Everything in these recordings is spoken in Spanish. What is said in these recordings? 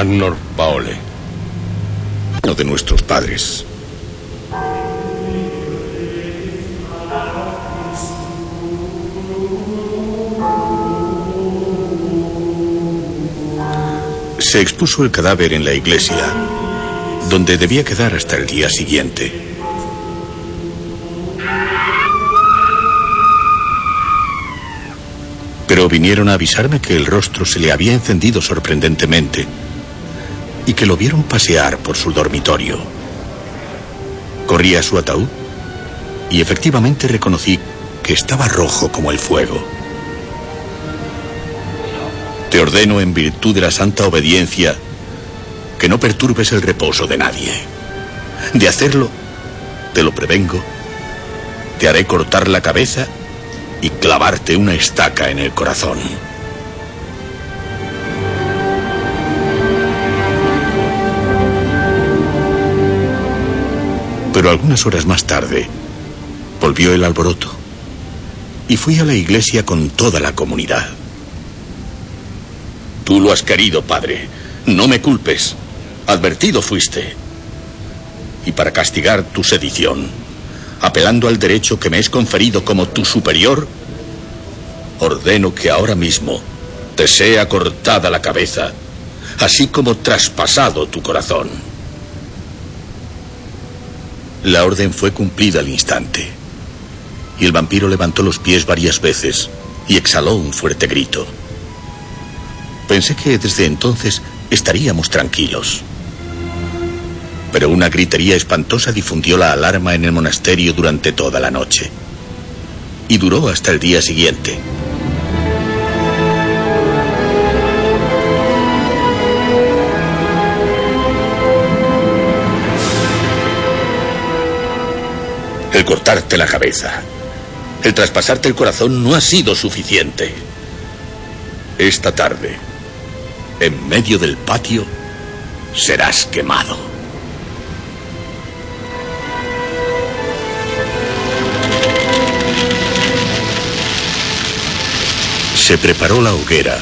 Arnor Paole. Uno de nuestros padres. Se expuso el cadáver en la iglesia, donde debía quedar hasta el día siguiente. Pero vinieron a avisarme que el rostro se le había encendido sorprendentemente y que lo vieron pasear por su dormitorio. Corrí a su ataúd y efectivamente reconocí que estaba rojo como el fuego. Te ordeno en virtud de la santa obediencia que no perturbes el reposo de nadie. De hacerlo, te lo prevengo, te haré cortar la cabeza y clavarte una estaca en el corazón. Pero algunas horas más tarde volvió el alboroto y fui a la iglesia con toda la comunidad. Tú lo has querido, padre. No me culpes. Advertido fuiste. Y para castigar tu sedición, apelando al derecho que me es conferido como tu superior, ordeno que ahora mismo te sea cortada la cabeza, así como traspasado tu corazón. La orden fue cumplida al instante, y el vampiro levantó los pies varias veces y exhaló un fuerte grito. Pensé que desde entonces estaríamos tranquilos. Pero una gritería espantosa difundió la alarma en el monasterio durante toda la noche. Y duró hasta el día siguiente. El cortarte la cabeza, el traspasarte el corazón no ha sido suficiente. Esta tarde, en medio del patio, serás quemado. Se preparó la hoguera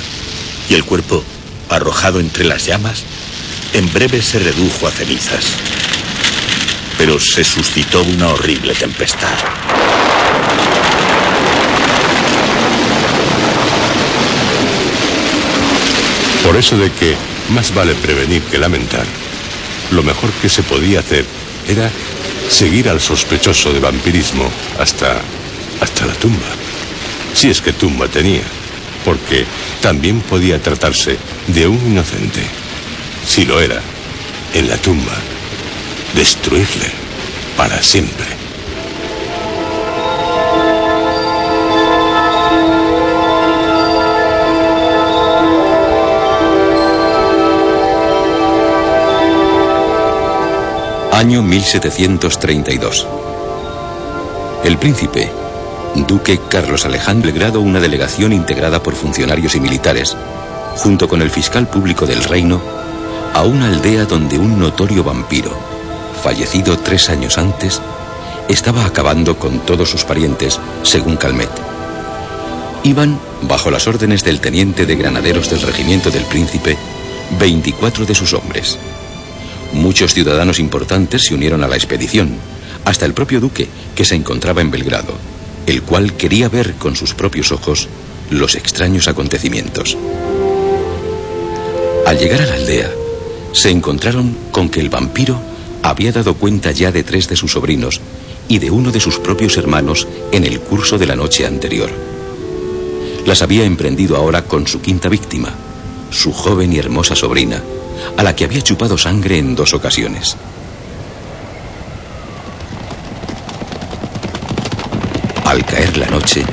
y el cuerpo, arrojado entre las llamas, en breve se redujo a cenizas. Se suscitó una horrible tempestad. Por eso de que más vale prevenir que lamentar, lo mejor que se podía hacer era seguir al sospechoso de vampirismo hasta hasta la tumba. Si es que tumba tenía, porque también podía tratarse de un inocente. Si lo era, en la tumba, destruirle para siempre. Año 1732. El príncipe, duque Carlos Alejandro, grado una delegación integrada por funcionarios y militares, junto con el fiscal público del reino, a una aldea donde un notorio vampiro, fallecido tres años antes, estaba acabando con todos sus parientes, según Calmet. Iban, bajo las órdenes del teniente de granaderos del regimiento del príncipe, 24 de sus hombres. Muchos ciudadanos importantes se unieron a la expedición, hasta el propio duque, que se encontraba en Belgrado, el cual quería ver con sus propios ojos los extraños acontecimientos. Al llegar a la aldea, se encontraron con que el vampiro había dado cuenta ya de tres de sus sobrinos y de uno de sus propios hermanos en el curso de la noche anterior. Las había emprendido ahora con su quinta víctima, su joven y hermosa sobrina, a la que había chupado sangre en dos ocasiones. Al caer la noche,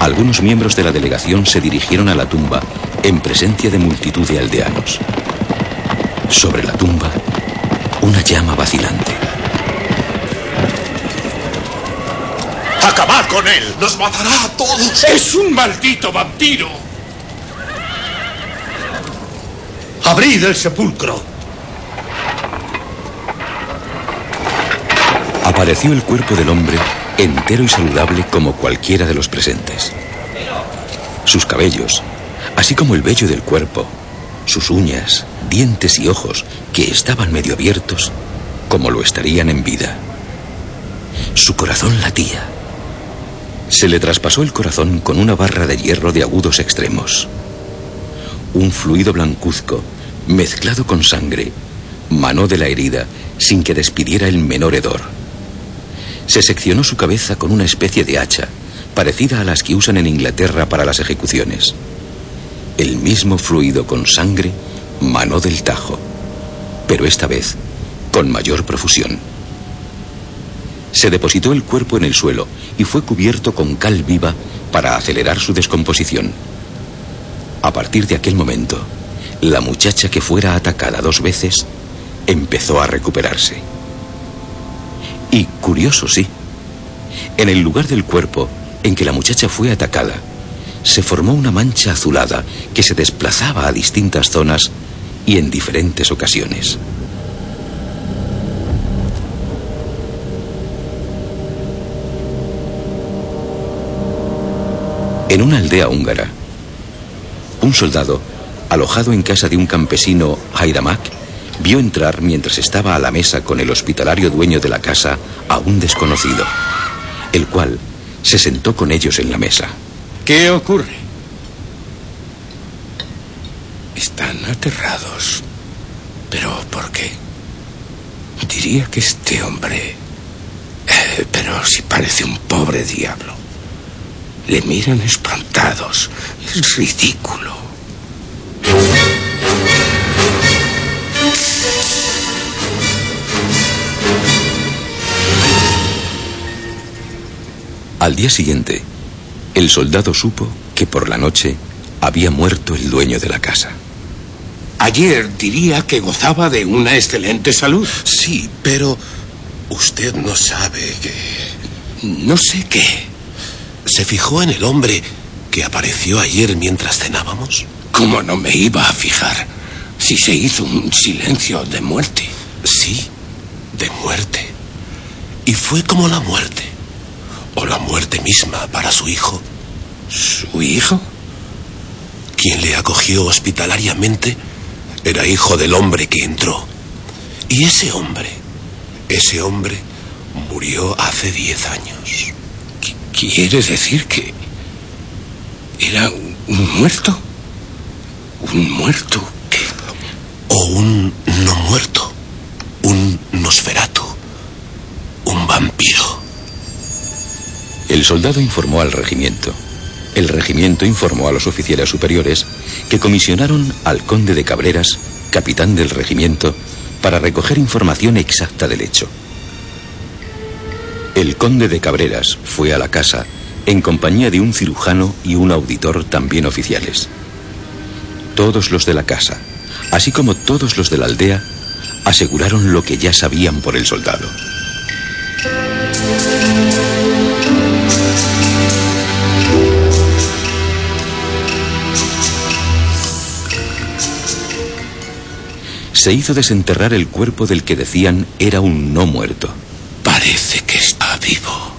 algunos miembros de la delegación se dirigieron a la tumba en presencia de multitud de aldeanos. Sobre la tumba, una llama vacilante. ¡Acabad con él! ¡Nos matará a todos! ¡Es un maldito vampiro! ¡Abrid el sepulcro! Apareció el cuerpo del hombre entero y saludable como cualquiera de los presentes. Sus cabellos, así como el vello del cuerpo, sus uñas, dientes y ojos, que estaban medio abiertos, como lo estarían en vida. Su corazón latía. Se le traspasó el corazón con una barra de hierro de agudos extremos. Un fluido blancuzco, mezclado con sangre, manó de la herida sin que despidiera el menor hedor. Se seccionó su cabeza con una especie de hacha, parecida a las que usan en Inglaterra para las ejecuciones. El mismo fluido con sangre manó del tajo, pero esta vez con mayor profusión. Se depositó el cuerpo en el suelo y fue cubierto con cal viva para acelerar su descomposición. A partir de aquel momento, la muchacha que fuera atacada dos veces empezó a recuperarse. Y curioso, sí, en el lugar del cuerpo en que la muchacha fue atacada, se formó una mancha azulada que se desplazaba a distintas zonas y en diferentes ocasiones. En una aldea húngara, un soldado, alojado en casa de un campesino Haidamak, vio entrar mientras estaba a la mesa con el hospitalario dueño de la casa a un desconocido, el cual se sentó con ellos en la mesa. ¿Qué ocurre? Están aterrados. ¿Pero por qué? Diría que este hombre... eh, pero si parece un pobre diablo. Le miran espantados. Es ridículo. Al día siguiente, el soldado supo que por la noche había muerto el dueño de la casa. Ayer diría que gozaba de una excelente salud. Sí, pero usted no sabe que... No sé qué. ¿Se fijó en el hombre que apareció ayer mientras cenábamos? ¿Cómo no me iba a fijar si se hizo un silencio de muerte? Sí, de muerte. Y fue como la muerte. O la muerte misma para su hijo. ¿Su hijo? Quien le acogió hospitalariamente era hijo del hombre que entró. Y ese hombre, ese hombre murió hace diez años. ¿Quiere decir que era un muerto? ¿Un muerto qué? O un no muerto. Un nosferato. Un vampiro. El soldado informó al regimiento. El regimiento informó a los oficiales superiores que comisionaron al conde de Cabreras, capitán del regimiento, para recoger información exacta del hecho. El conde de Cabreras fue a la casa en compañía de un cirujano y un auditor también oficiales. Todos los de la casa, así como todos los de la aldea, aseguraron lo que ya sabían por el soldado. Se hizo desenterrar el cuerpo del que decían era un no muerto. Parece que está vivo.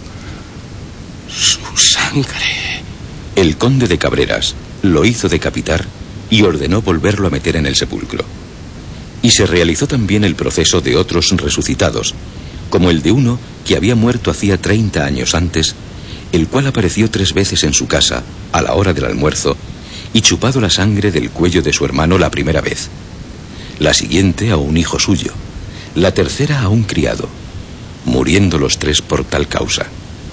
Su sangre. El conde de Cabreras lo hizo decapitar y ordenó volverlo a meter en el sepulcro. Y se realizó también el proceso de otros resucitados, como el de uno que había muerto hacía 30 años antes, el cual apareció tres veces en su casa a la hora del almuerzo y chupado la sangre del cuello de su hermano la primera vez. La siguiente a un hijo suyo, la tercera a un criado, muriendo los tres por tal causa.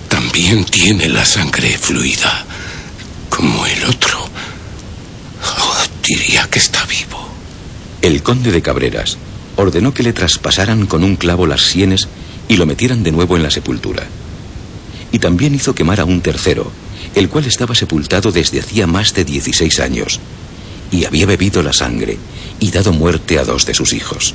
También tiene la sangre fluida, como el otro. Oh, diría que está vivo. El conde de Cabreras ordenó que le traspasaran con un clavo las sienes y lo metieran de nuevo en la sepultura. Y también hizo quemar a un tercero, el cual estaba sepultado desde hacía más de 16 años, y había bebido la sangre y dado muerte a dos de sus hijos.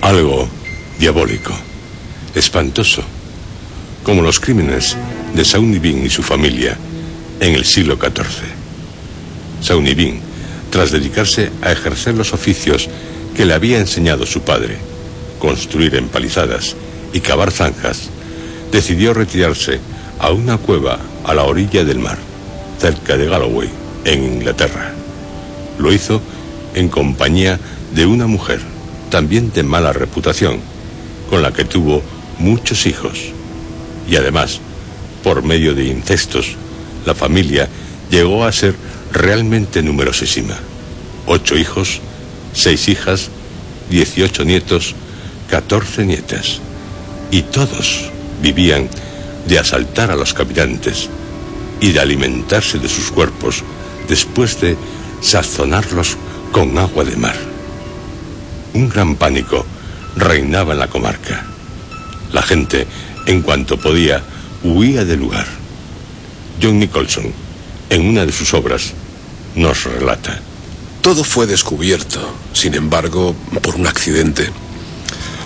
Algo diabólico, espantoso, como los crímenes de Saunibin y su familia en el siglo XIV. Saunibin, tras dedicarse a ejercer los oficios que le había enseñado su padre, construir empalizadas y cavar zanjas, decidió retirarse a una cueva a la orilla del mar, cerca de Galloway, en Inglaterra. Lo hizo en compañía de una mujer también de mala reputación, con la que tuvo muchos hijos. Y además, por medio de incestos, la familia llegó a ser realmente numerosísima. Ocho hijos, seis hijas, dieciocho nietos, catorce nietas. Y todos vivían de asaltar a los caminantes y de alimentarse de sus cuerpos después de sazonarlos con agua de mar. Un gran pánico reinaba en la comarca. La gente, en cuanto podía, huía del lugar. John Nicholson, en una de sus obras, nos relata. Todo fue descubierto, sin embargo, por un accidente.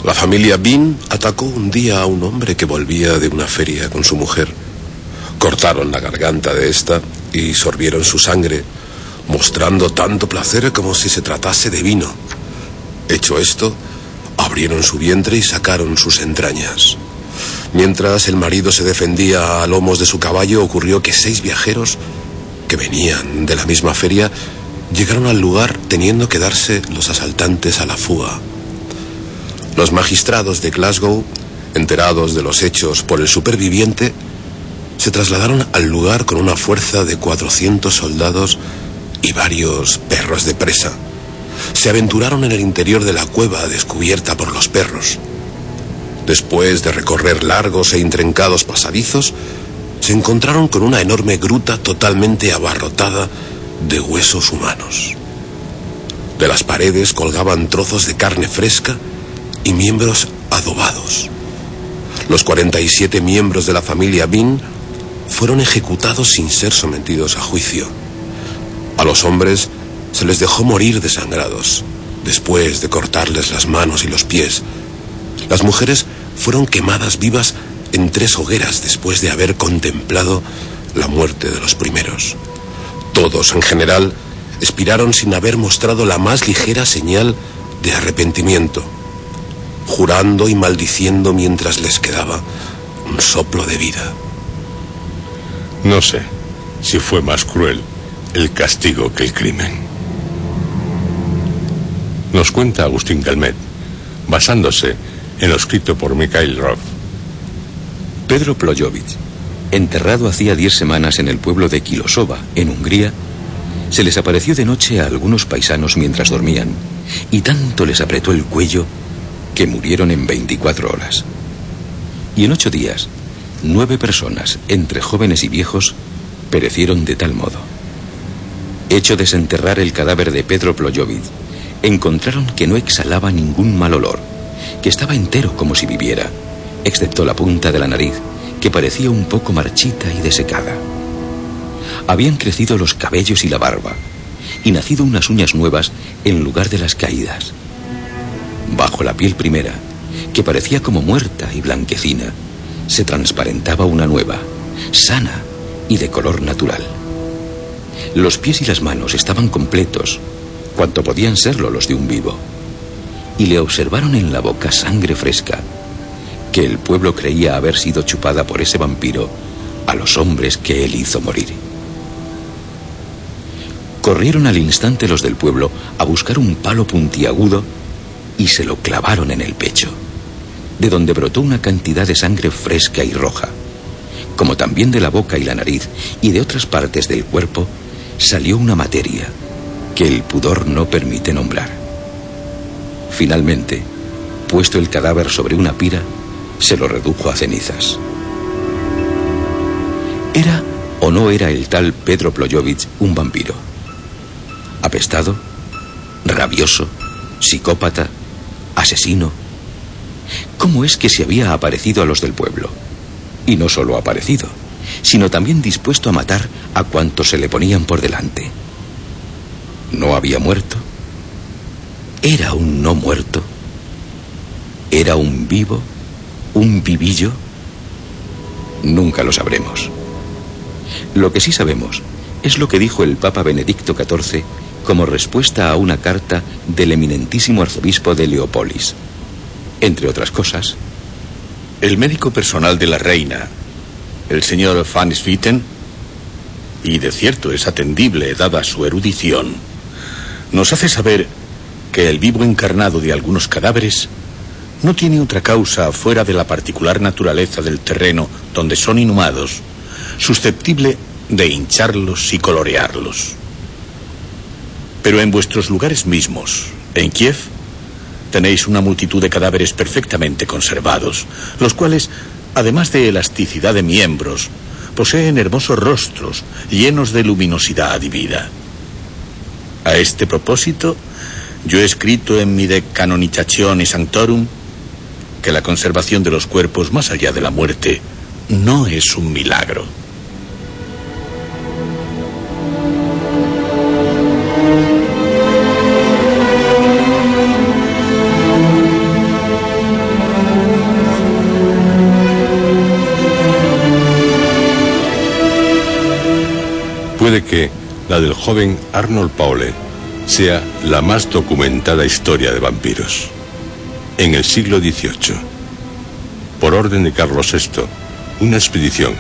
La familia Bean atacó un día a un hombre que volvía de una feria con su mujer. Cortaron la garganta de esta y sorbieron su sangre, mostrando tanto placer como si se tratase de vino. Hecho esto, abrieron su vientre y sacaron sus entrañas. Mientras el marido se defendía a lomos de su caballo, ocurrió que seis viajeros que venían de la misma feria llegaron al lugar teniendo que darse los asaltantes a la fuga. Los magistrados de Glasgow, enterados de los hechos por el superviviente, se trasladaron al lugar con una fuerza de 400 soldados y varios perros de presa se aventuraron en el interior de la cueva descubierta por los perros. Después de recorrer largos e intrincados pasadizos, se encontraron con una enorme gruta totalmente abarrotada de huesos humanos. De las paredes colgaban trozos de carne fresca y miembros adobados. Los 47 miembros de la familia Bean fueron ejecutados sin ser sometidos a juicio. A los hombres se les dejó morir desangrados, después de cortarles las manos y los pies. Las mujeres fueron quemadas vivas en tres hogueras después de haber contemplado la muerte de los primeros. Todos, en general, expiraron sin haber mostrado la más ligera señal de arrepentimiento, jurando y maldiciendo mientras les quedaba un soplo de vida. No sé si fue más cruel el castigo que el crimen. Nos cuenta Agustín Calmet, basándose en lo escrito por Mikhail Roth. Pedro Plojovic, enterrado hacía diez semanas en el pueblo de Kilosova, en Hungría, se les apareció de noche a algunos paisanos mientras dormían y tanto les apretó el cuello que murieron en 24 horas. Y en ocho días, nueve personas, entre jóvenes y viejos, perecieron de tal modo. Hecho desenterrar el cadáver de Pedro Plojovic encontraron que no exhalaba ningún mal olor, que estaba entero como si viviera, excepto la punta de la nariz, que parecía un poco marchita y desecada. Habían crecido los cabellos y la barba, y nacido unas uñas nuevas en lugar de las caídas. Bajo la piel primera, que parecía como muerta y blanquecina, se transparentaba una nueva, sana y de color natural. Los pies y las manos estaban completos, cuanto podían serlo los de un vivo, y le observaron en la boca sangre fresca, que el pueblo creía haber sido chupada por ese vampiro a los hombres que él hizo morir. Corrieron al instante los del pueblo a buscar un palo puntiagudo y se lo clavaron en el pecho, de donde brotó una cantidad de sangre fresca y roja. Como también de la boca y la nariz y de otras partes del cuerpo salió una materia que el pudor no permite nombrar. Finalmente, puesto el cadáver sobre una pira, se lo redujo a cenizas. ¿Era o no era el tal Pedro Ployovich un vampiro? Apestado, rabioso, psicópata, asesino. ¿Cómo es que se había aparecido a los del pueblo? Y no solo aparecido, sino también dispuesto a matar a cuantos se le ponían por delante. ¿No había muerto? ¿Era un no muerto? ¿Era un vivo? ¿Un vivillo? Nunca lo sabremos. Lo que sí sabemos es lo que dijo el Papa Benedicto XIV como respuesta a una carta del eminentísimo arzobispo de Leópolis. Entre otras cosas, el médico personal de la reina, el señor Van Swieten, y de cierto es atendible dada su erudición, nos hace saber que el vivo encarnado de algunos cadáveres no tiene otra causa fuera de la particular naturaleza del terreno donde son inhumados, susceptible de hincharlos y colorearlos. Pero en vuestros lugares mismos, en Kiev, tenéis una multitud de cadáveres perfectamente conservados, los cuales, además de elasticidad de miembros, poseen hermosos rostros llenos de luminosidad divina. A este propósito, yo he escrito en mi De Sanctorum que la conservación de los cuerpos más allá de la muerte no es un milagro. Puede que la del joven Arnold Paule sea la más documentada historia de vampiros. En el siglo XVIII, por orden de Carlos VI, una expedición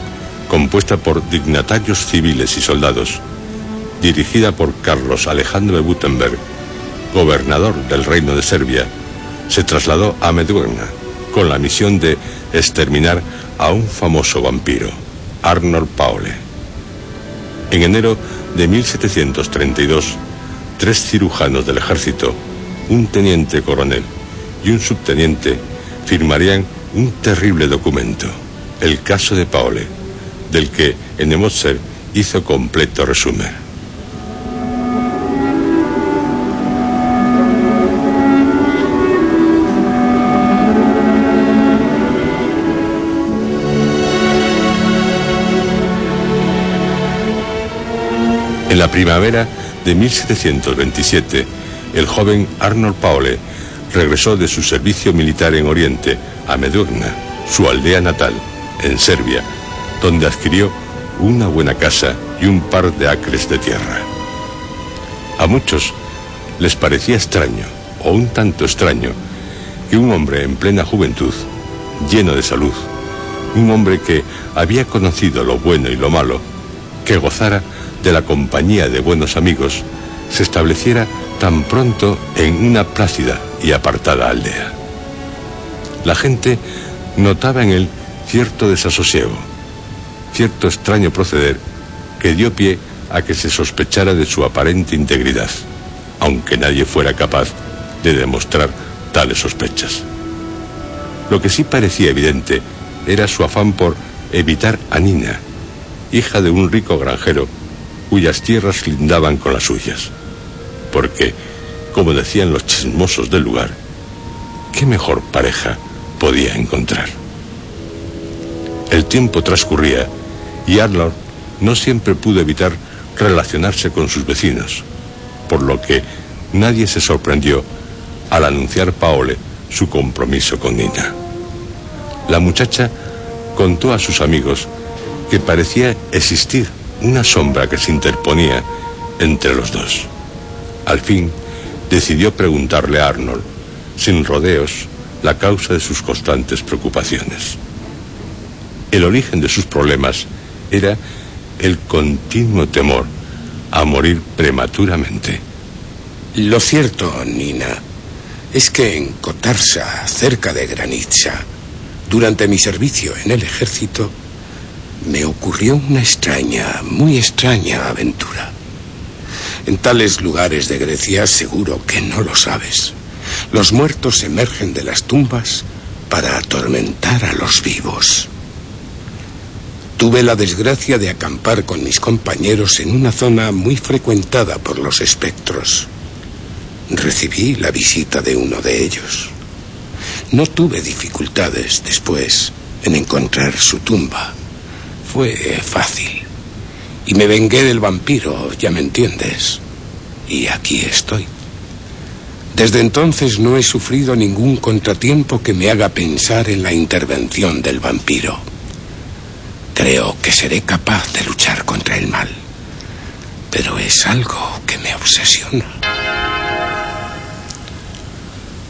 compuesta por dignatarios civiles y soldados, dirigida por Carlos Alejandro de Gutenberg, gobernador del Reino de Serbia, se trasladó a Medwerna con la misión de exterminar a un famoso vampiro, Arnold Paule. En enero de 1732, tres cirujanos del ejército, un teniente coronel y un subteniente firmarían un terrible documento, el caso de Paole, del que Enemotzer hizo completo resumen. En la primavera de 1727, el joven Arnold Paule regresó de su servicio militar en Oriente a Medurna, su aldea natal, en Serbia, donde adquirió una buena casa y un par de acres de tierra. A muchos les parecía extraño, o un tanto extraño, que un hombre en plena juventud, lleno de salud, un hombre que había conocido lo bueno y lo malo, que gozara de la compañía de buenos amigos se estableciera tan pronto en una plácida y apartada aldea. La gente notaba en él cierto desasosiego, cierto extraño proceder que dio pie a que se sospechara de su aparente integridad, aunque nadie fuera capaz de demostrar tales sospechas. Lo que sí parecía evidente era su afán por evitar a Nina, hija de un rico granjero cuyas tierras lindaban con las suyas. Porque, como decían los chismosos del lugar, ¿qué mejor pareja podía encontrar? El tiempo transcurría y Arnold no siempre pudo evitar relacionarse con sus vecinos, por lo que nadie se sorprendió al anunciar Paole su compromiso con Nina. La muchacha contó a sus amigos que parecía existir una sombra que se interponía entre los dos. Al fin, decidió preguntarle a Arnold, sin rodeos, la causa de sus constantes preocupaciones. El origen de sus problemas era el continuo temor a morir prematuramente. Lo cierto, Nina, es que en Kotarsa, cerca de Granitsa, durante mi servicio en el ejército, me ocurrió una extraña, muy extraña aventura. En tales lugares de Grecia seguro que no lo sabes. Los muertos emergen de las tumbas para atormentar a los vivos. Tuve la desgracia de acampar con mis compañeros en una zona muy frecuentada por los espectros. Recibí la visita de uno de ellos. No tuve dificultades después en encontrar su tumba. Fue fácil. Y me vengué del vampiro, ya me entiendes. Y aquí estoy. Desde entonces no he sufrido ningún contratiempo que me haga pensar en la intervención del vampiro. Creo que seré capaz de luchar contra el mal. Pero es algo que me obsesiona.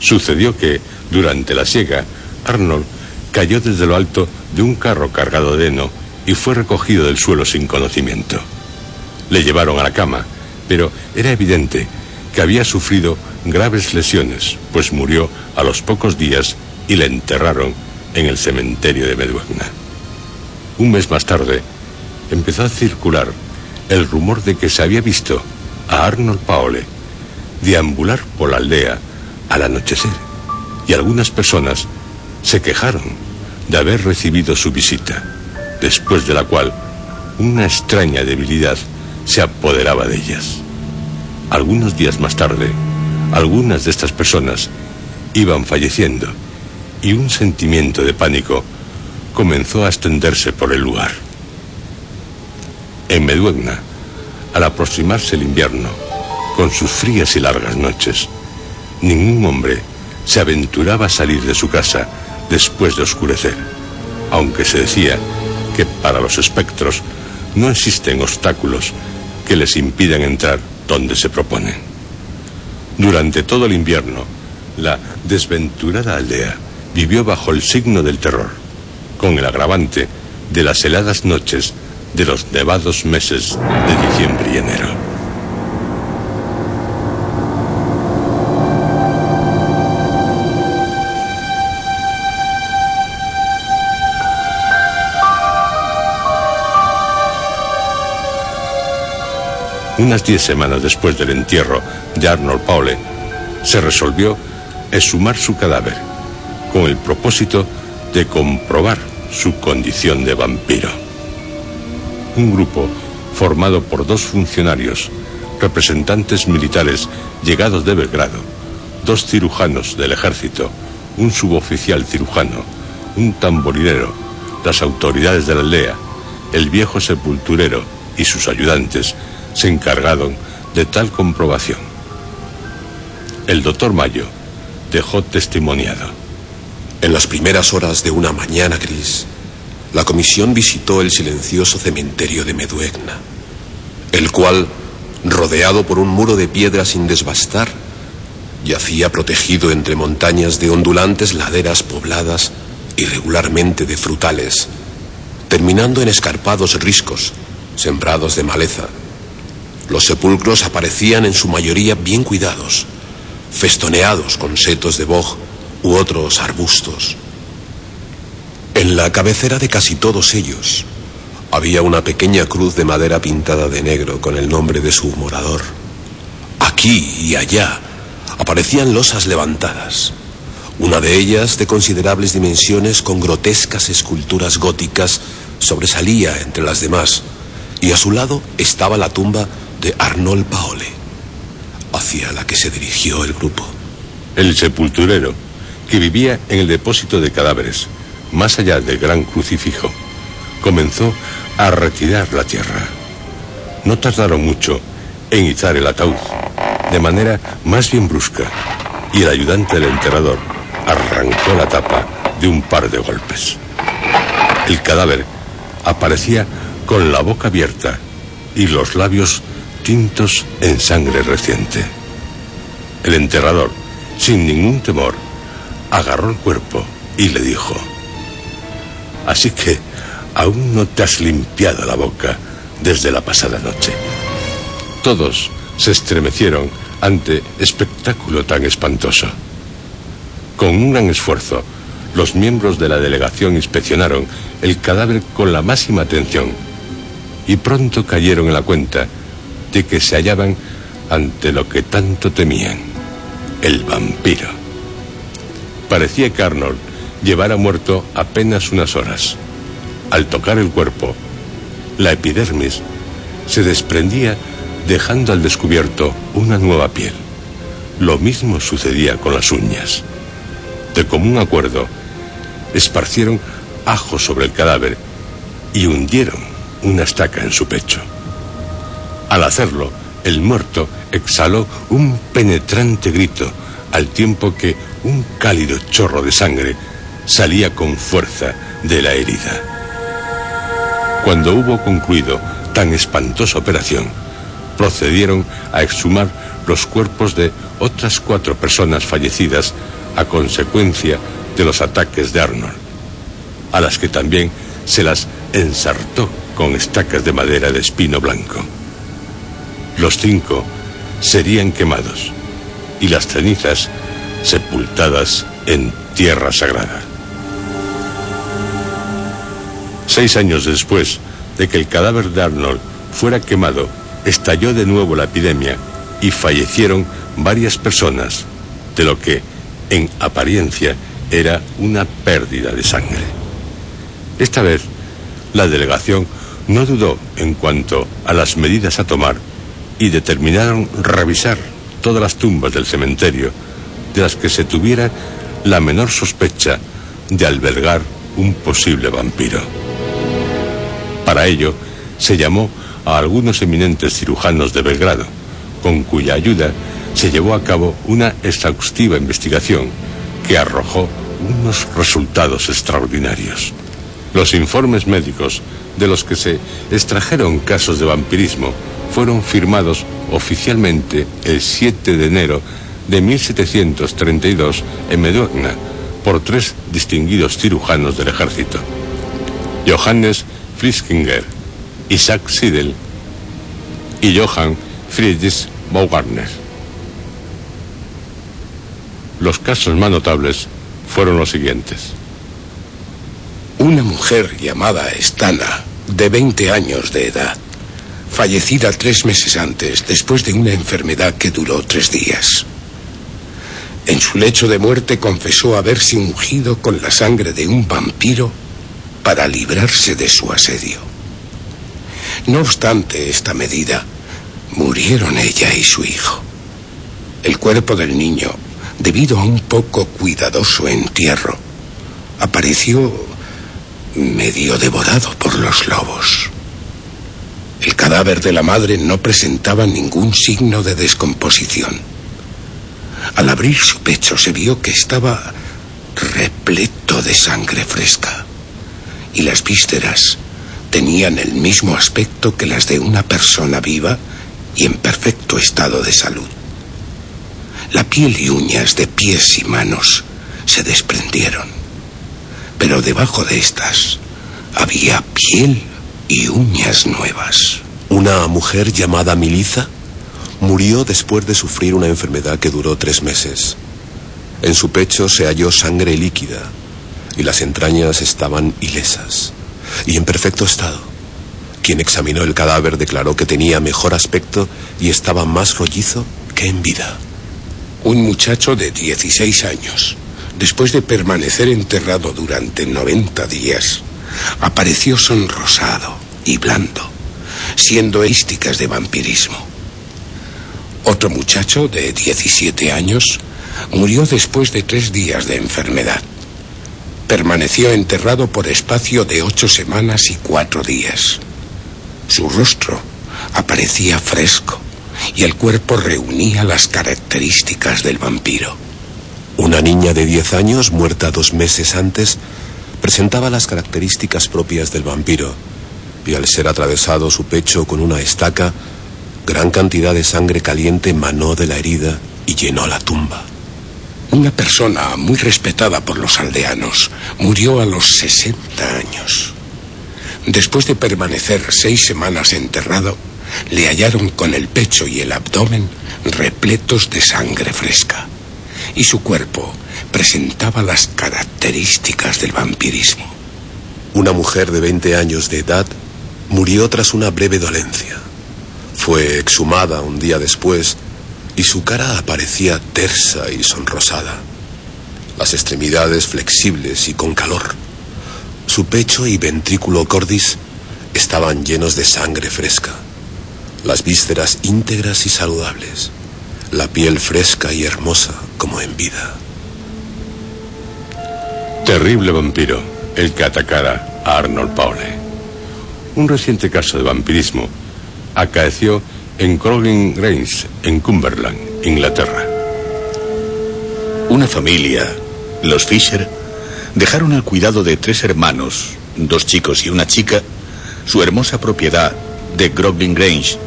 Sucedió que, durante la siega, Arnold cayó desde lo alto de un carro cargado de heno y fue recogido del suelo sin conocimiento. Le llevaron a la cama, pero era evidente que había sufrido graves lesiones, pues murió a los pocos días y le enterraron en el cementerio de Meduegna. Un mes más tarde, empezó a circular el rumor de que se había visto a Arnold Paole deambular por la aldea al anochecer, y algunas personas se quejaron de haber recibido su visita, después de la cual una extraña debilidad se apoderaba de ellas. Algunos días más tarde, algunas de estas personas iban falleciendo y un sentimiento de pánico comenzó a extenderse por el lugar. En Meduegna, al aproximarse el invierno, con sus frías y largas noches, ningún hombre se aventuraba a salir de su casa después de oscurecer, aunque se decía que para los espectros no existen obstáculos que les impidan entrar donde se proponen. Durante todo el invierno, la desventurada aldea vivió bajo el signo del terror, con el agravante de las heladas noches de los nevados meses de diciembre y enero. Unas diez semanas después del entierro de Arnold Paule, se resolvió exhumar su cadáver con el propósito de comprobar su condición de vampiro. Un grupo formado por dos funcionarios, representantes militares llegados de Belgrado, dos cirujanos del ejército, un suboficial cirujano, un tamborilero, las autoridades de la aldea, el viejo sepulturero y sus ayudantes, se encargaron de tal comprobación. El doctor Mayo dejó testimoniado. En las primeras horas de una mañana gris, la comisión visitó el silencioso cementerio de Meduegna, el cual, rodeado por un muro de piedra sin desbastar, yacía protegido entre montañas de ondulantes laderas pobladas irregularmente de frutales, terminando en escarpados riscos, sembrados de maleza, los sepulcros aparecían en su mayoría bien cuidados, festoneados con setos de boj u otros arbustos. En la cabecera de casi todos ellos había una pequeña cruz de madera pintada de negro con el nombre de su morador. Aquí y allá aparecían losas levantadas, una de ellas de considerables dimensiones con grotescas esculturas góticas sobresalía entre las demás, y a su lado estaba la tumba de Arnold Paole, hacia la que se dirigió el grupo. El sepulturero, que vivía en el depósito de cadáveres, más allá del gran crucifijo, comenzó a retirar la tierra. No tardaron mucho en izar el ataúd, de manera más bien brusca, y el ayudante del enterrador arrancó la tapa de un par de golpes. El cadáver aparecía con la boca abierta y los labios tintos en sangre reciente. El enterrador, sin ningún temor, agarró el cuerpo y le dijo, Así que aún no te has limpiado la boca desde la pasada noche. Todos se estremecieron ante espectáculo tan espantoso. Con un gran esfuerzo, los miembros de la delegación inspeccionaron el cadáver con la máxima atención y pronto cayeron en la cuenta que se hallaban ante lo que tanto temían, el vampiro. Parecía que Arnold llevara muerto apenas unas horas. Al tocar el cuerpo, la epidermis se desprendía dejando al descubierto una nueva piel. Lo mismo sucedía con las uñas. De común acuerdo, esparcieron ajo sobre el cadáver y hundieron una estaca en su pecho. Al hacerlo, el muerto exhaló un penetrante grito al tiempo que un cálido chorro de sangre salía con fuerza de la herida. Cuando hubo concluido tan espantosa operación, procedieron a exhumar los cuerpos de otras cuatro personas fallecidas a consecuencia de los ataques de Arnold, a las que también se las ensartó con estacas de madera de espino blanco. Los cinco serían quemados y las cenizas sepultadas en tierra sagrada. Seis años después de que el cadáver de Arnold fuera quemado, estalló de nuevo la epidemia y fallecieron varias personas, de lo que, en apariencia, era una pérdida de sangre. Esta vez, la delegación no dudó en cuanto a las medidas a tomar y determinaron revisar todas las tumbas del cementerio de las que se tuviera la menor sospecha de albergar un posible vampiro. Para ello, se llamó a algunos eminentes cirujanos de Belgrado, con cuya ayuda se llevó a cabo una exhaustiva investigación que arrojó unos resultados extraordinarios. Los informes médicos de los que se extrajeron casos de vampirismo fueron firmados oficialmente el 7 de enero de 1732 en Meduegna por tres distinguidos cirujanos del ejército. Johannes Friskinger, Isaac Siedel y Johann Friedrich Baumgartner. Los casos más notables fueron los siguientes. Una mujer llamada Stana, de 20 años de edad, fallecida tres meses antes después de una enfermedad que duró tres días. En su lecho de muerte confesó haberse ungido con la sangre de un vampiro para librarse de su asedio. No obstante esta medida, murieron ella y su hijo. El cuerpo del niño, debido a un poco cuidadoso entierro, apareció medio devorado por los lobos. El cadáver de la madre no presentaba ningún signo de descomposición. Al abrir su pecho se vio que estaba repleto de sangre fresca y las vísceras tenían el mismo aspecto que las de una persona viva y en perfecto estado de salud. La piel y uñas de pies y manos se desprendieron, pero debajo de estas había piel y uñas nuevas. Una mujer llamada Miliza murió después de sufrir una enfermedad que duró tres meses. En su pecho se halló sangre líquida y las entrañas estaban ilesas y en perfecto estado. Quien examinó el cadáver declaró que tenía mejor aspecto y estaba más rollizo que en vida. Un muchacho de 16 años, después de permanecer enterrado durante 90 días, apareció sonrosado y blando, siendo ísticas de vampirismo. Otro muchacho de 17 años murió después de tres días de enfermedad. Permaneció enterrado por espacio de ocho semanas y cuatro días. Su rostro aparecía fresco y el cuerpo reunía las características del vampiro. Una niña de 10 años, muerta dos meses antes, presentaba las características propias del vampiro, y al ser atravesado su pecho con una estaca, gran cantidad de sangre caliente manó de la herida y llenó la tumba. Una persona muy respetada por los aldeanos murió a los 60 años. Después de permanecer seis semanas enterrado, le hallaron con el pecho y el abdomen repletos de sangre fresca y su cuerpo presentaba las características del vampirismo. Una mujer de 20 años de edad murió tras una breve dolencia. Fue exhumada un día después y su cara aparecía tersa y sonrosada, las extremidades flexibles y con calor. Su pecho y ventrículo cordis estaban llenos de sangre fresca, las vísceras íntegras y saludables, la piel fresca y hermosa como en vida. Terrible vampiro, el que atacara a Arnold Paule. Un reciente caso de vampirismo acaeció en Crowling Grange, en Cumberland, Inglaterra. Una familia, los Fisher, dejaron al cuidado de tres hermanos, dos chicos y una chica, su hermosa propiedad de Groveling Grange,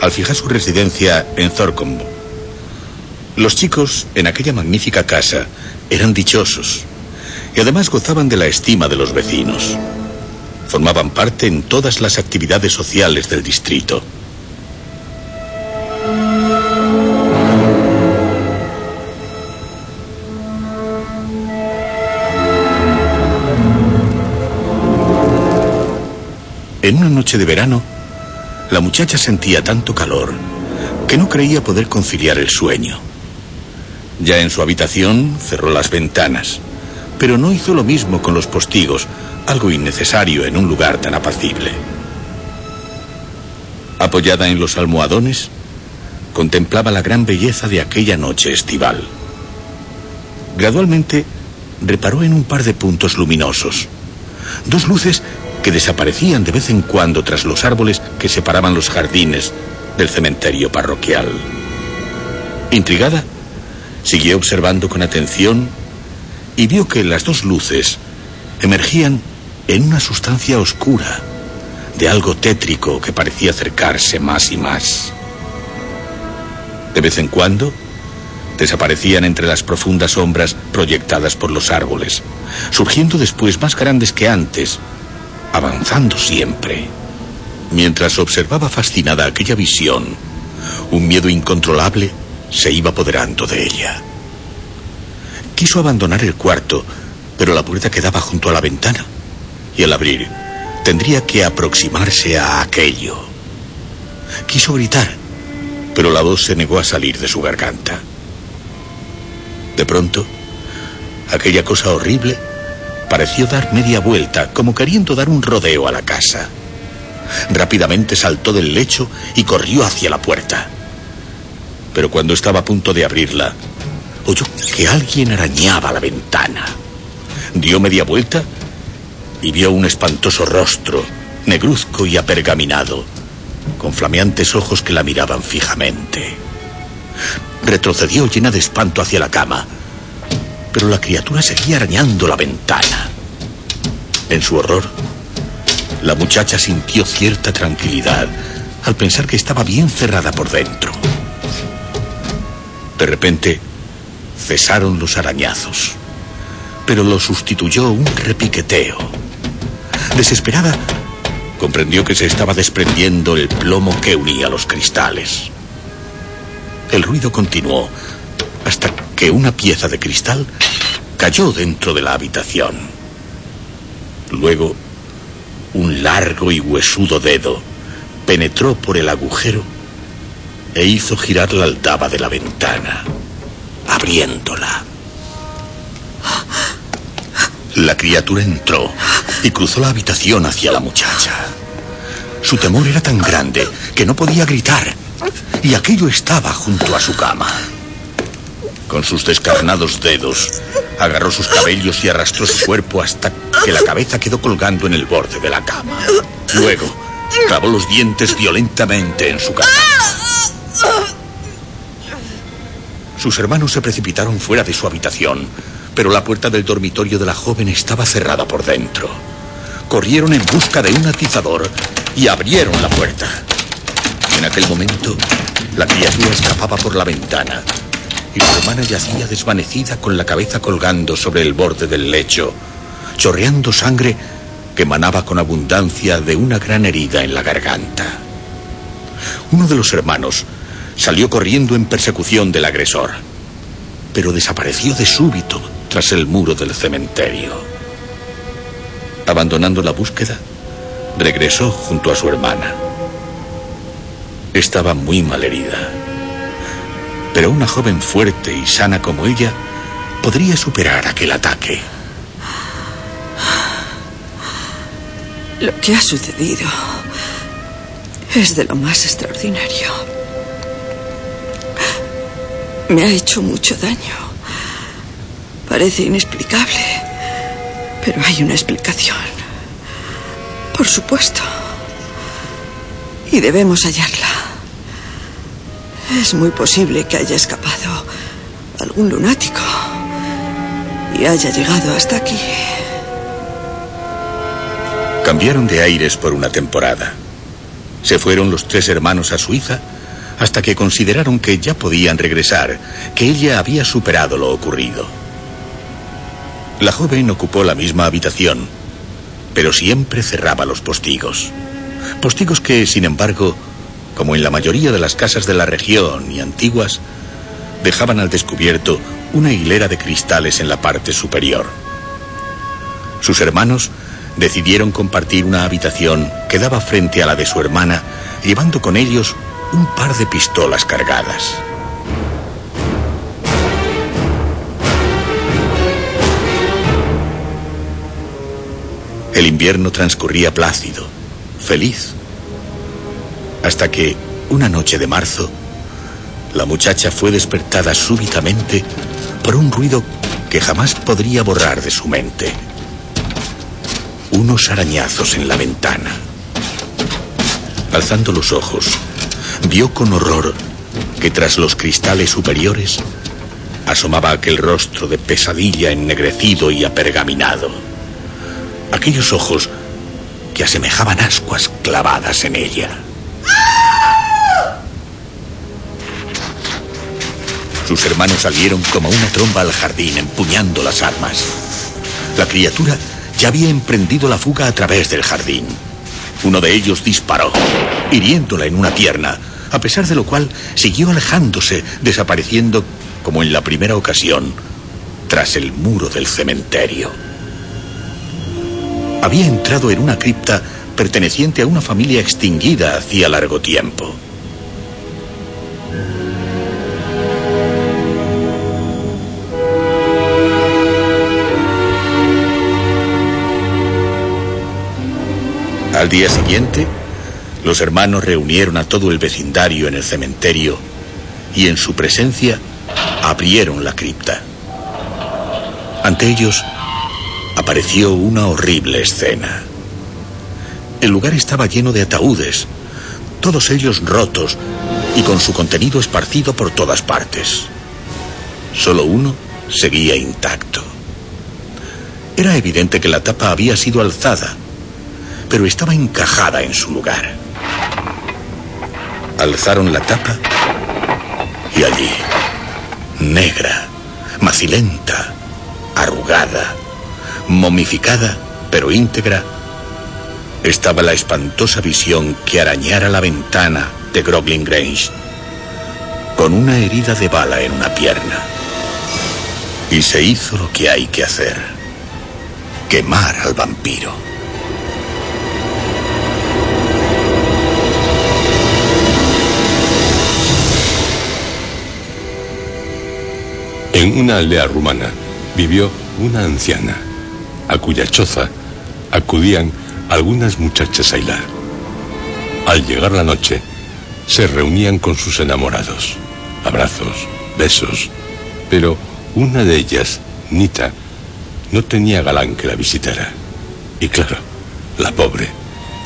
al fijar su residencia en Thorcombe. Los chicos, en aquella magnífica casa, eran dichosos y además gozaban de la estima de los vecinos. Formaban parte en todas las actividades sociales del distrito. En una noche de verano, la muchacha sentía tanto calor que no creía poder conciliar el sueño. Ya en su habitación cerró las ventanas, pero no hizo lo mismo con los postigos, algo innecesario en un lugar tan apacible. Apoyada en los almohadones, contemplaba la gran belleza de aquella noche estival. Gradualmente reparó en un par de puntos luminosos, dos luces que desaparecían de vez en cuando tras los árboles que separaban los jardines del cementerio parroquial. Intrigada, siguió observando con atención y vio que las dos luces emergían en una sustancia oscura, de algo tétrico que parecía acercarse más y más. De vez en cuando, desaparecían entre las profundas sombras proyectadas por los árboles, surgiendo después más grandes que antes, avanzando siempre. Mientras observaba fascinada aquella visión, un miedo incontrolable se iba apoderando de ella. Quiso abandonar el cuarto, pero la puerta quedaba junto a la ventana, y al abrir tendría que aproximarse a aquello. Quiso gritar, pero la voz se negó a salir de su garganta. De pronto, aquella cosa horrible pareció dar media vuelta, como queriendo dar un rodeo a la casa. Rápidamente saltó del lecho y corrió hacia la puerta. Pero cuando estaba a punto de abrirla, oyó que alguien arañaba la ventana. Dio media vuelta y vio un espantoso rostro, negruzco y apergaminado, con flameantes ojos que la miraban fijamente. Retrocedió llena de espanto hacia la cama pero la criatura seguía arañando la ventana. En su horror, la muchacha sintió cierta tranquilidad al pensar que estaba bien cerrada por dentro. De repente, cesaron los arañazos, pero lo sustituyó un repiqueteo. Desesperada, comprendió que se estaba desprendiendo el plomo que unía los cristales. El ruido continuó hasta que una pieza de cristal cayó dentro de la habitación. Luego, un largo y huesudo dedo penetró por el agujero e hizo girar la aldaba de la ventana, abriéndola. La criatura entró y cruzó la habitación hacia la muchacha. Su temor era tan grande que no podía gritar y aquello estaba junto a su cama. Con sus descarnados dedos, agarró sus cabellos y arrastró su cuerpo hasta que la cabeza quedó colgando en el borde de la cama. Luego, clavó los dientes violentamente en su garganta. Sus hermanos se precipitaron fuera de su habitación, pero la puerta del dormitorio de la joven estaba cerrada por dentro. Corrieron en busca de un atizador y abrieron la puerta. En aquel momento, la criatura escapaba por la ventana y su hermana yacía desvanecida con la cabeza colgando sobre el borde del lecho, chorreando sangre que emanaba con abundancia de una gran herida en la garganta. Uno de los hermanos salió corriendo en persecución del agresor. pero desapareció de súbito tras el muro del cementerio. Abandonando la búsqueda, regresó junto a su hermana. Estaba muy mal herida, pero una joven fuerte y sana como ella podría superar aquel ataque. Lo que ha sucedido es de lo más extraordinario. Me ha hecho mucho daño. Parece inexplicable, pero hay una explicación. Por supuesto. Y debemos hallarla. Es muy posible que haya escapado algún lunático y haya llegado hasta aquí. Cambiaron de aires por una temporada. Se fueron los tres hermanos a Suiza hasta que consideraron que ya podían regresar, que ella había superado lo ocurrido. La joven ocupó la misma habitación, pero siempre cerraba los postigos. Postigos que, sin embargo, como en la mayoría de las casas de la región y antiguas, dejaban al descubierto una hilera de cristales en la parte superior. Sus hermanos decidieron compartir una habitación que daba frente a la de su hermana, llevando con ellos un par de pistolas cargadas. El invierno transcurría plácido, feliz, hasta que, una noche de marzo, la muchacha fue despertada súbitamente por un ruido que jamás podría borrar de su mente. Unos arañazos en la ventana. Alzando los ojos, vio con horror que tras los cristales superiores asomaba aquel rostro de pesadilla ennegrecido y apergaminado. Aquellos ojos que asemejaban ascuas clavadas en ella. Sus hermanos salieron como una tromba al jardín empuñando las armas. La criatura ya había emprendido la fuga a través del jardín. Uno de ellos disparó, hiriéndola en una pierna, a pesar de lo cual siguió alejándose, desapareciendo, como en la primera ocasión, tras el muro del cementerio. Había entrado en una cripta perteneciente a una familia extinguida hacía largo tiempo. Al día siguiente, los hermanos reunieron a todo el vecindario en el cementerio y en su presencia abrieron la cripta. Ante ellos apareció una horrible escena. El lugar estaba lleno de ataúdes, todos ellos rotos y con su contenido esparcido por todas partes. Solo uno seguía intacto. Era evidente que la tapa había sido alzada pero estaba encajada en su lugar. Alzaron la tapa y allí, negra, macilenta, arrugada, momificada, pero íntegra, estaba la espantosa visión que arañara la ventana de Groglin Grange, con una herida de bala en una pierna. Y se hizo lo que hay que hacer, quemar al vampiro. En una aldea rumana vivió una anciana, a cuya choza acudían algunas muchachas a hilar. Al llegar la noche, se reunían con sus enamorados, abrazos, besos, pero una de ellas, Nita, no tenía galán que la visitara. Y claro, la pobre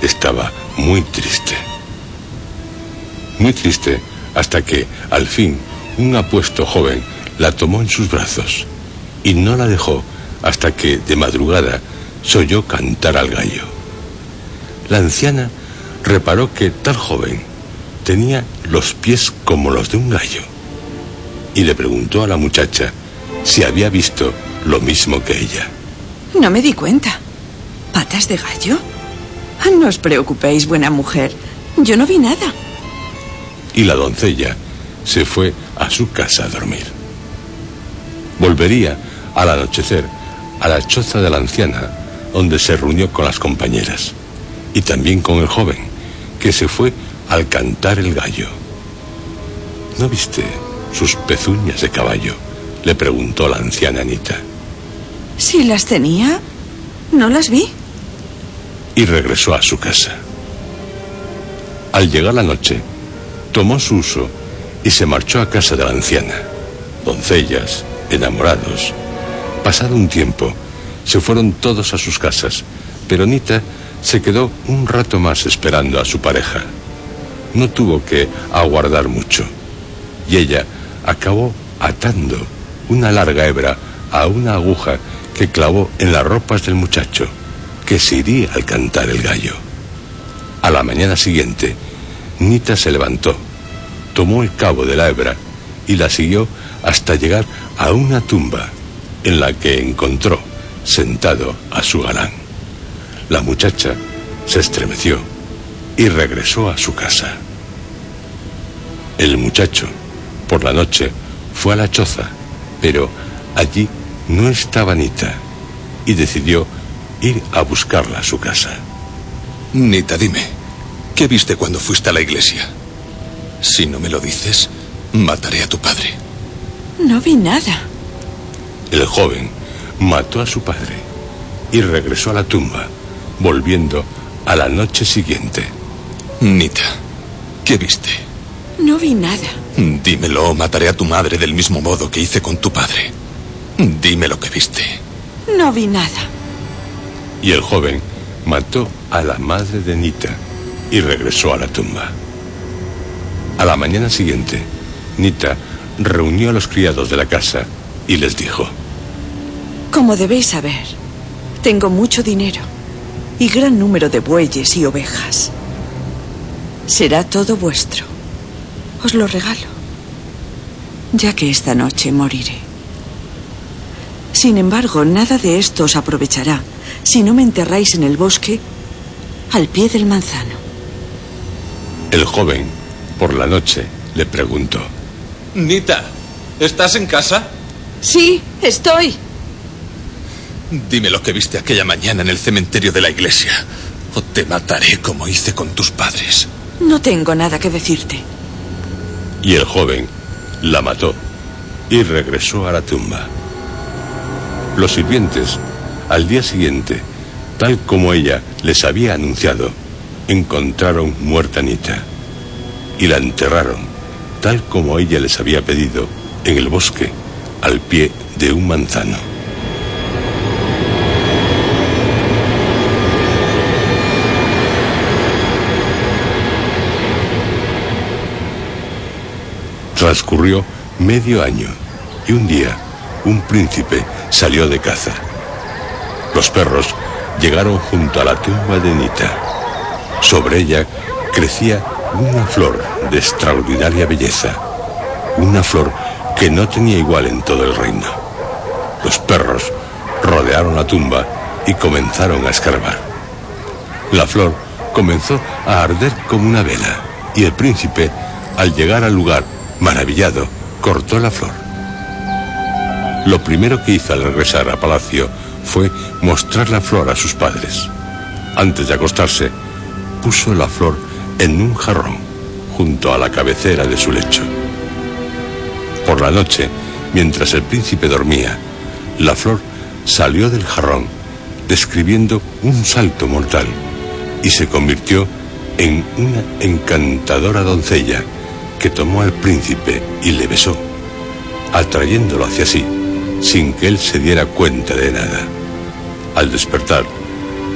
estaba muy triste. Muy triste hasta que, al fin, un apuesto joven la tomó en sus brazos y no la dejó hasta que de madrugada se oyó cantar al gallo. La anciana reparó que tal joven tenía los pies como los de un gallo y le preguntó a la muchacha si había visto lo mismo que ella. No me di cuenta. ¿Patas de gallo? Ah, no os preocupéis, buena mujer. Yo no vi nada. Y la doncella se fue a su casa a dormir. Volvería al anochecer a la choza de la anciana, donde se reunió con las compañeras, y también con el joven, que se fue al cantar el gallo. ¿No viste sus pezuñas de caballo? le preguntó la anciana Anita. Si las tenía, no las vi. Y regresó a su casa. Al llegar la noche, tomó su uso y se marchó a casa de la anciana. Doncellas, enamorados. Pasado un tiempo, se fueron todos a sus casas, pero Anita se quedó un rato más esperando a su pareja. No tuvo que aguardar mucho, y ella acabó atando una larga hebra a una aguja que clavó en las ropas del muchacho, que se iría al cantar el gallo. A la mañana siguiente, Nita se levantó, tomó el cabo de la hebra y la siguió hasta llegar a una tumba en la que encontró sentado a su galán. La muchacha se estremeció y regresó a su casa. El muchacho, por la noche, fue a la choza, pero allí no estaba Nita y decidió ir a buscarla a su casa. Nita, dime, ¿qué viste cuando fuiste a la iglesia? Si no me lo dices, mataré a tu padre. No vi nada. El joven mató a su padre y regresó a la tumba, volviendo a la noche siguiente. Nita, ¿qué viste? No vi nada. Dímelo o mataré a tu madre del mismo modo que hice con tu padre. Dime lo que viste. No vi nada. Y el joven mató a la madre de Nita y regresó a la tumba. A la mañana siguiente, Nita reunió a los criados de la casa y les dijo, Como debéis saber, tengo mucho dinero y gran número de bueyes y ovejas. Será todo vuestro. Os lo regalo, ya que esta noche moriré. Sin embargo, nada de esto os aprovechará si no me enterráis en el bosque al pie del manzano. El joven, por la noche, le preguntó, Nita, ¿estás en casa? Sí, estoy. Dime lo que viste aquella mañana en el cementerio de la iglesia, o te mataré como hice con tus padres. No tengo nada que decirte. Y el joven la mató y regresó a la tumba. Los sirvientes, al día siguiente, tal como ella les había anunciado, encontraron muerta a Anita y la enterraron, tal como ella les había pedido, en el bosque, al pie de un manzano. Transcurrió medio año y un día un príncipe salió de caza. Los perros llegaron junto a la tumba de Nita. Sobre ella crecía una flor de extraordinaria belleza, una flor que no tenía igual en todo el reino. Los perros rodearon la tumba y comenzaron a escarbar. La flor comenzó a arder como una vela y el príncipe, al llegar al lugar, maravillado, cortó la flor. Lo primero que hizo al regresar a palacio fue mostrar la flor a sus padres. Antes de acostarse, puso la flor en un jarrón junto a la cabecera de su lecho. Por la noche, mientras el príncipe dormía, la flor salió del jarrón, describiendo un salto mortal, y se convirtió en una encantadora doncella que tomó al príncipe y le besó, atrayéndolo hacia sí, sin que él se diera cuenta de nada. Al despertar,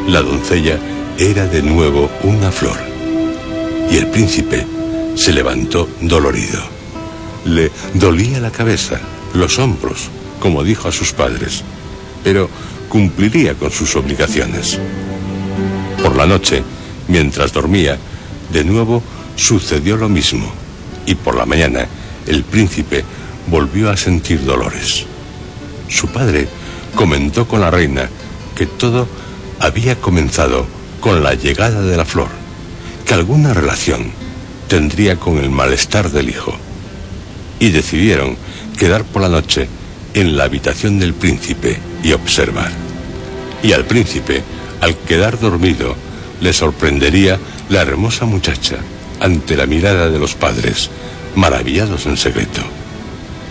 la doncella era de nuevo una flor, y el príncipe se levantó dolorido. Le dolía la cabeza, los hombros, como dijo a sus padres, pero cumpliría con sus obligaciones. Por la noche, mientras dormía, de nuevo sucedió lo mismo, y por la mañana el príncipe volvió a sentir dolores. Su padre comentó con la reina que todo había comenzado con la llegada de la flor, que alguna relación tendría con el malestar del hijo, y decidieron quedar por la noche en la habitación del príncipe y observar. Y al príncipe, al quedar dormido, le sorprendería la hermosa muchacha ante la mirada de los padres, maravillados en secreto.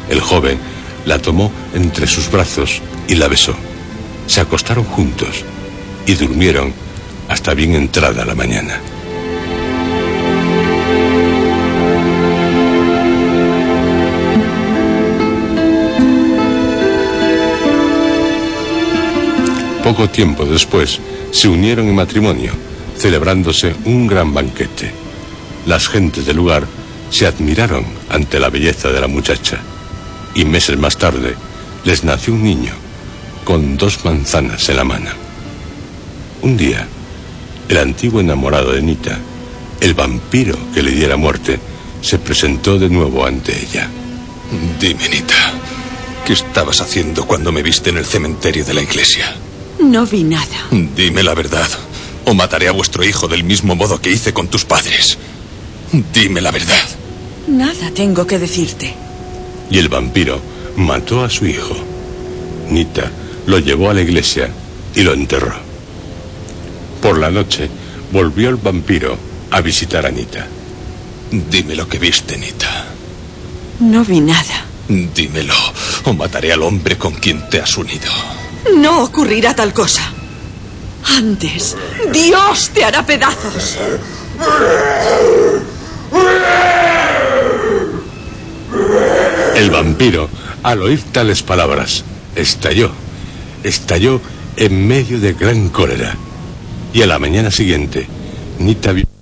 El joven la tomó entre sus brazos y la besó. Se acostaron juntos y durmieron hasta bien entrada la mañana. Poco tiempo después se unieron en matrimonio, celebrándose un gran banquete. Las gentes del lugar se admiraron ante la belleza de la muchacha y meses más tarde les nació un niño con dos manzanas en la mano. Un día, el antiguo enamorado de Nita, el vampiro que le diera muerte, se presentó de nuevo ante ella. Dime, Nita, ¿qué estabas haciendo cuando me viste en el cementerio de la iglesia? No vi nada. Dime la verdad, o mataré a vuestro hijo del mismo modo que hice con tus padres. Dime la verdad. Nada tengo que decirte. Y el vampiro mató a su hijo. Nita lo llevó a la iglesia y lo enterró. Por la noche volvió el vampiro a visitar a Nita. Dime lo que viste, Nita. No vi nada. Dímelo, o mataré al hombre con quien te has unido. No ocurrirá tal cosa. Antes, Dios te hará pedazos. El vampiro, al oír tales palabras, estalló. Estalló en medio de gran cólera. Y a la mañana siguiente, Nita vio...